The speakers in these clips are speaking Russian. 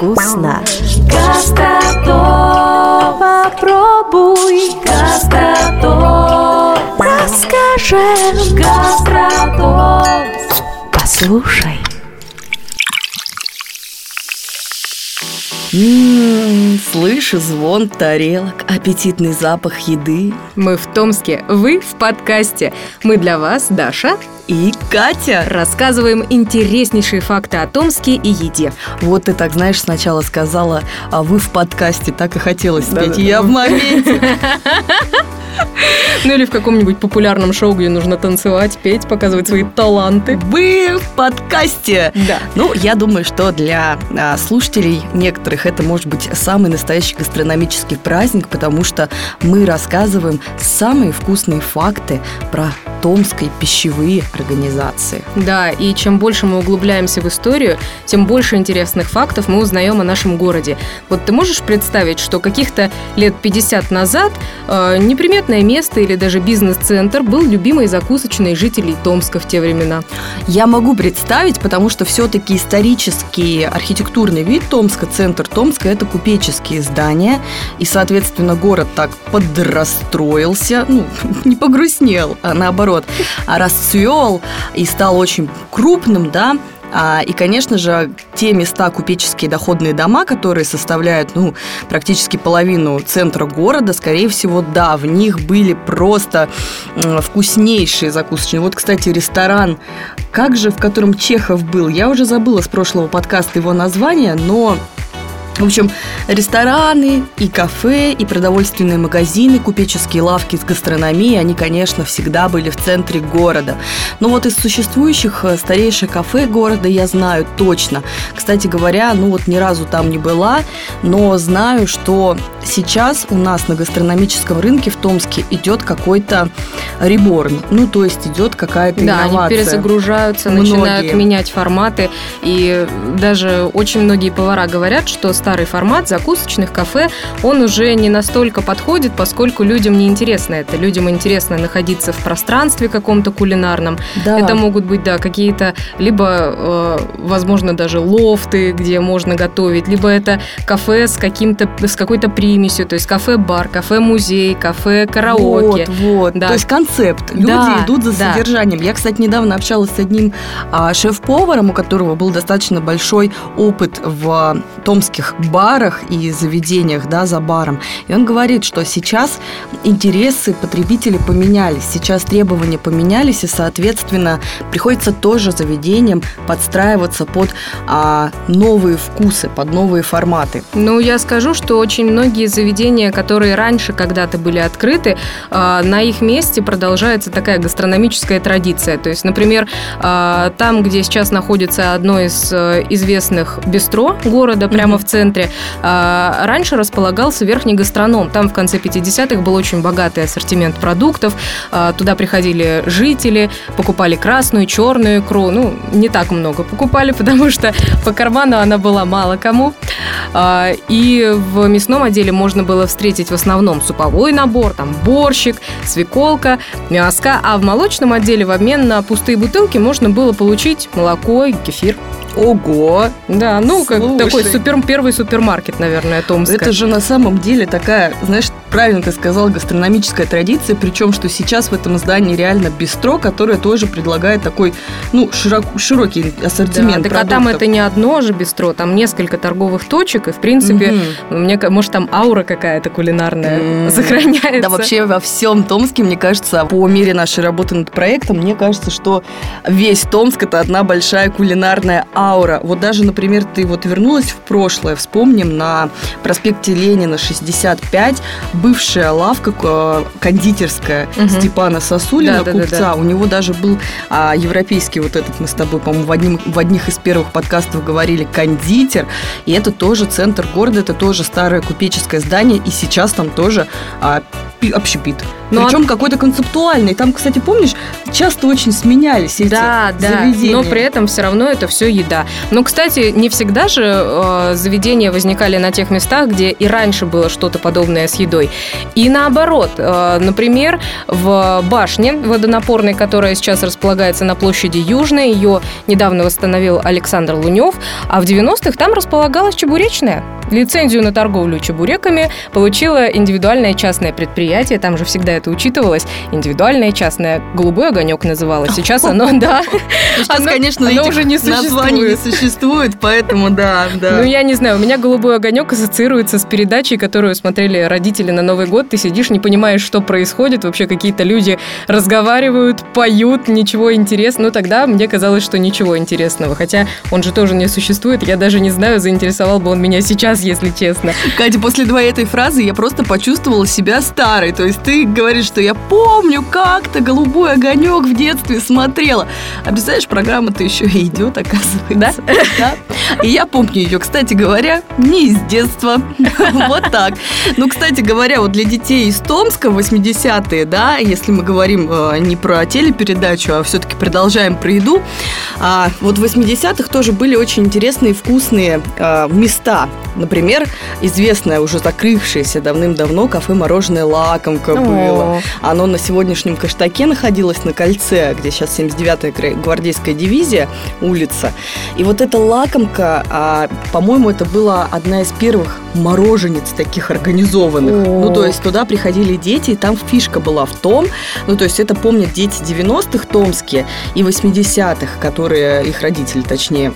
вкусно. Гастротоп. Попробуй, Гастротоп. расскажем, Гастротоп. послушай. М, Слышу звон тарелок, аппетитный запах еды. Мы в Томске, вы в подкасте. Мы для вас, Даша, И Катя. рассказываем интереснейшие факты о Томске и еде. Вот ты так, знаешь, сначала сказала, а вы в подкасте, так и хотелось спеть. Я в моменте. Ну или в каком-нибудь популярном шоу, где нужно танцевать, петь, показывать свои таланты. Вы в подкасте. Да. Ну, я думаю, что для а, слушателей некоторых это может быть самый настоящий гастрономический праздник, потому что мы рассказываем самые вкусные факты про томские пищевые организации. Да, и чем больше мы углубляемся в историю, тем больше интересных фактов мы узнаем о нашем городе. Вот ты можешь представить, что каких-то лет 50 назад э, неприметное место или даже бизнес-центр был любимой закусочной жителей Томска в те времена? Я могу представить, потому что все-таки исторический архитектурный вид Томска, центр Томска, это купеческие здания, и, соответственно, город так подрастроился, ну, не погрустнел, а наоборот, а расцвел и стал очень крупным, да, а, И, конечно же, те места, купеческие доходные дома, которые составляют ну, практически половину центра города, скорее всего, да, в них были просто вкуснейшие закусочные. Вот, кстати, ресторан, как же, в котором Чехов был, я уже забыла с прошлого подкаста его название, но в общем, рестораны и кафе, и продовольственные магазины, купеческие лавки с гастрономией, они, конечно, всегда были в центре города. Но вот из существующих э, старейших кафе города я знаю точно. Кстати говоря, ну вот ни разу там не была, но знаю, что сейчас у нас на гастрономическом рынке в Томске идет какой-то реборн. Ну, то есть идет какая-то Да, инновация. они перезагружаются, Многие. начинают менять форматы. И даже очень многие повара говорят, что старый формат закусочных кафе, он уже не настолько подходит, поскольку людям не интересно это. Людям интересно находиться в пространстве каком-то кулинарном. Да. Это могут быть, да, какие-то, либо, э, возможно, даже лофты, где можно готовить, либо это кафе с каким-то, с какой-то примесью, то есть кафе-бар, кафе-музей, кафе-караоке. Вот, вот. Да. То есть концепт. Люди Да, идут за да. содержанием. Я, кстати, недавно общалась с одним а, шеф-поваром, у которого был достаточно большой опыт в томских барах и заведениях, да, за баром. И он говорит, что сейчас интересы потребителей поменялись, сейчас требования поменялись, и, соответственно, приходится тоже заведениям подстраиваться под а, новые вкусы, под новые форматы. Ну, я скажу, что очень многие заведения, которые раньше когда-то были открыты, э, на их месте продолжается такая гастрономическая традиция. То есть, например, э, там, где сейчас находится одно из э, известных бистро города, прямо в центре, э, раньше располагался верхний гастроном. Там в конце 50-х был очень богатый ассортимент продуктов. Э, Туда приходили жители, покупали красную, черную икру. Ну, не так много покупали, потому что по карману она была мало кому. А, И в мясном отделе можно было встретить в основном суповой набор, там борщик, свеколка, мяска, а в молочном отделе в обмен на пустые бутылки можно было получить молоко и кефир. Ого! Да, ну, как Слушай. такой супер, первый супермаркет, наверное, Томска. Это же на самом деле такая, знаешь, правильно ты сказал, гастрономическая традиция, причем, что сейчас в этом здании реально бистро, которое тоже предлагает такой, ну, широк- широкий ассортимент Да, так а там это не одно же бистро, там несколько торговых точек, и, в принципе, Мгм. мне, может, там аура какая-то кулинарная М. сохраняется. Да, вообще во всем Томске, мне кажется, по мере нашей работы над проектом, мне кажется, что весь Томск это одна большая кулинарная аура. Вот даже, например, ты вот вернулась в прошлое, вспомним, на проспекте Ленина 65, бывшая лавка кондитерская Мгм. Степана Сосулина, Да-да-да-да. купца. У него даже был а, европейский вот этот, мы с тобой, по-моему, в, одним, в одних из первых подкастов говорили, кондитер. И это тоже центр города, это тоже старое купеческое здание, и сейчас там тоже а, пи- общепит. Ну, Причем какой-то концептуальный. Там, кстати, помнишь, часто очень сменялись эти Да, да, заведения. но при этом все равно это все еда. Но, кстати, не всегда же э, заведения возникали на тех местах, где и раньше было что-то подобное с едой. И наоборот, э, например, в башне водонапорной, которая сейчас располагается на площади Южная, ее недавно восстановил Александр Лунев, а в 90-х там располагалась чебуречная. Лицензию на торговлю чебуреками получило индивидуальное частное предприятие, там же всегда это учитывалось. Индивидуальное частное, голубой огонек называлось. Сейчас оно, да. Сейчас, конечно, оно уже не названий не существует, поэтому да, да. Ну, я не знаю, у меня голубой огонек ассоциируется с передачей, которую смотрели родители на Новый год. Ты сидишь, не понимаешь, что происходит. Вообще какие-то люди разговаривают, поют, ничего интересного. Ну, тогда мне казалось, что ничего интересного. Хотя он же тоже не существует. Я даже не знаю, заинтересовал бы он меня сейчас, если честно. Катя, после твоей этой фразы я просто почувствовала себя старой. То есть ты говоришь, что я помню как-то голубой огонек в детстве смотрела. А представляешь, программа-то еще и идет, оказывается. Да? да. И я помню ее, кстати говоря, не из детства. Вот так. Ну, кстати говоря, вот для детей из Томска 80-е, да, если мы говорим э, не про телепередачу, а все-таки продолжаем про еду, а, вот в 80-х тоже были очень интересные вкусные э, места. Например, известное, уже закрывшееся давным-давно кафе «Мороженое лакомка» было. Оно на сегодняшнем Каштаке находилось на кольце, где сейчас 79-я гвардейская дивизия, улица. И вот эта лакомка, а, по-моему, это была одна из первых мороженец таких организованных. Ну, то есть туда приходили дети, и там фишка была в том, ну, то есть это помнят дети 90-х томские и 80-х, которые, их родители, точнее,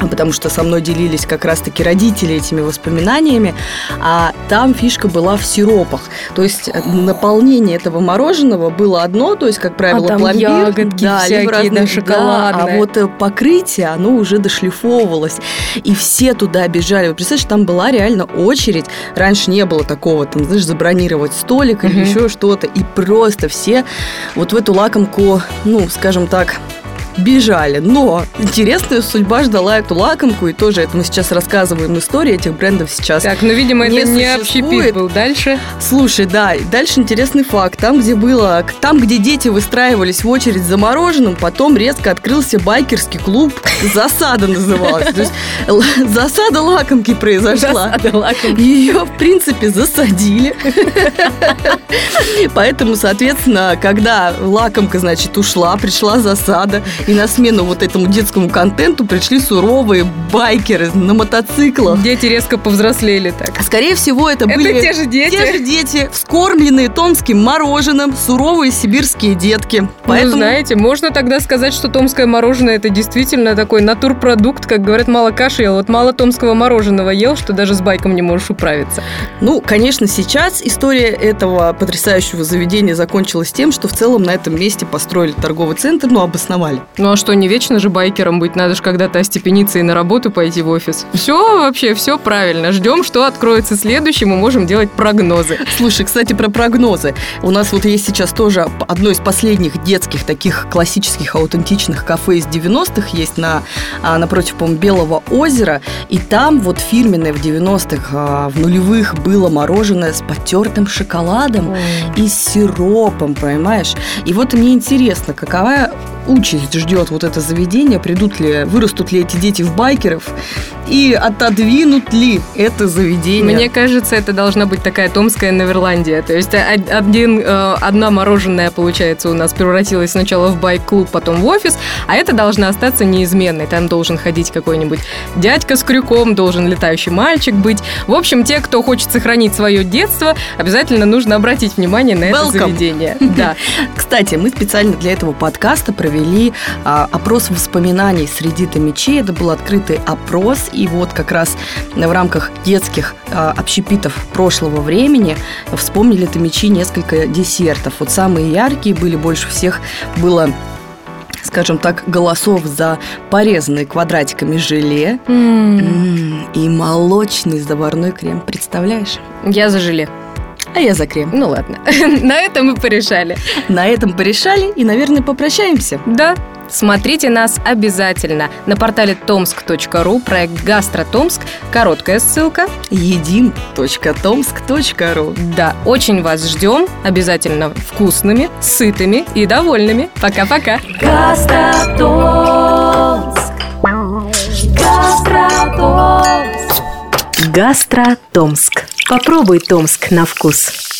потому что со мной делились как раз-таки родители этими воспоминаниями, а там фишка была в сиропах. То есть э, наполнение этого мороженого было одно, то есть, как правило, а там пломбир. ягодки да, всякие, разные, да, шоколадные. Да, а вот э, покрытие, оно уже дошлифовывалось. И все туда бежали. Вы представляете, там была реально очередь. Раньше не было такого, там, знаешь, забронировать столик или еще что-то. И просто все вот в эту лакомку, ну, скажем так, бежали. Но интересная судьба ждала эту лакомку, и тоже это мы сейчас рассказываем историю этих брендов сейчас. Так, ну, видимо, не это не общепит был. Дальше? Слушай, да, дальше интересный факт. Там, где было, там, где дети выстраивались в очередь за мороженым, потом резко открылся байкерский клуб. Засада называлась. То есть засада лакомки произошла. Засада лакомки. Ее, в принципе, засадили. Поэтому, соответственно, когда лакомка, значит, ушла, пришла засада, и на смену вот этому детскому контенту пришли суровые байкеры на мотоциклах. Дети резко повзрослели так. Скорее всего, это, это были те же дети. Те же дети, вскормленные томским мороженым, суровые сибирские детки. Ну, Поэтому... Ну, знаете, можно тогда сказать, что томское мороженое это действительно такой натурпродукт, как говорят, мало каши ел. Вот мало томского мороженого ел, что даже с байком не можешь управиться. Ну, конечно, сейчас история этого потрясающего заведения закончилась тем, что в целом на этом месте построили торговый центр, ну, обосновали. Ну а что, не вечно же байкером быть, надо же когда-то остепениться и на работу пойти в офис. Все вообще, все правильно. Ждем, что откроется следующим, мы можем делать прогнозы. Слушай, кстати, про прогнозы. У нас вот есть сейчас тоже одно из последних детских таких классических аутентичных кафе из 90-х есть на, а, напротив, по Белого озера. И там вот фирменное в 90-х, а, в нулевых было мороженое с потертым шоколадом Ой. и сиропом, понимаешь? И вот мне интересно, какова участь ждет вот это заведение, придут ли, вырастут ли эти дети в байкеров и отодвинут ли это заведение. Мне кажется, это должна быть такая томская Неверландия. То есть один, э, одна мороженое, получается, у нас превратилась сначала в байк-клуб, потом в офис, а это должна остаться неизменной. Там должен ходить какой-нибудь дядька с крюком, должен летающий мальчик быть. В общем, те, кто хочет сохранить свое детство, обязательно нужно обратить внимание на Welcome. это заведение. Да. Кстати, мы специально для этого подкаста провели а, опрос воспоминаний среди томичей. Это был открытый опрос, и вот как раз в рамках детских а, общепитов прошлого времени вспомнили томичи несколько десертов. Вот самые яркие были больше всех было скажем так, голосов за порезанные квадратиками желе mm. Mm, и молочный заварной крем. Представляешь? Я за желе. А я за крем. Ну ладно. На этом мы порешали. На этом порешали и, наверное, попрощаемся. Да. Смотрите нас обязательно на портале tomsk.ru, проект «Гастротомск», короткая ссылка едим.tomsk.ru Да, очень вас ждем, обязательно вкусными, сытыми и довольными. Пока-пока! Гастротомск Гастротомск Гастротомск Попробуй Томск на вкус.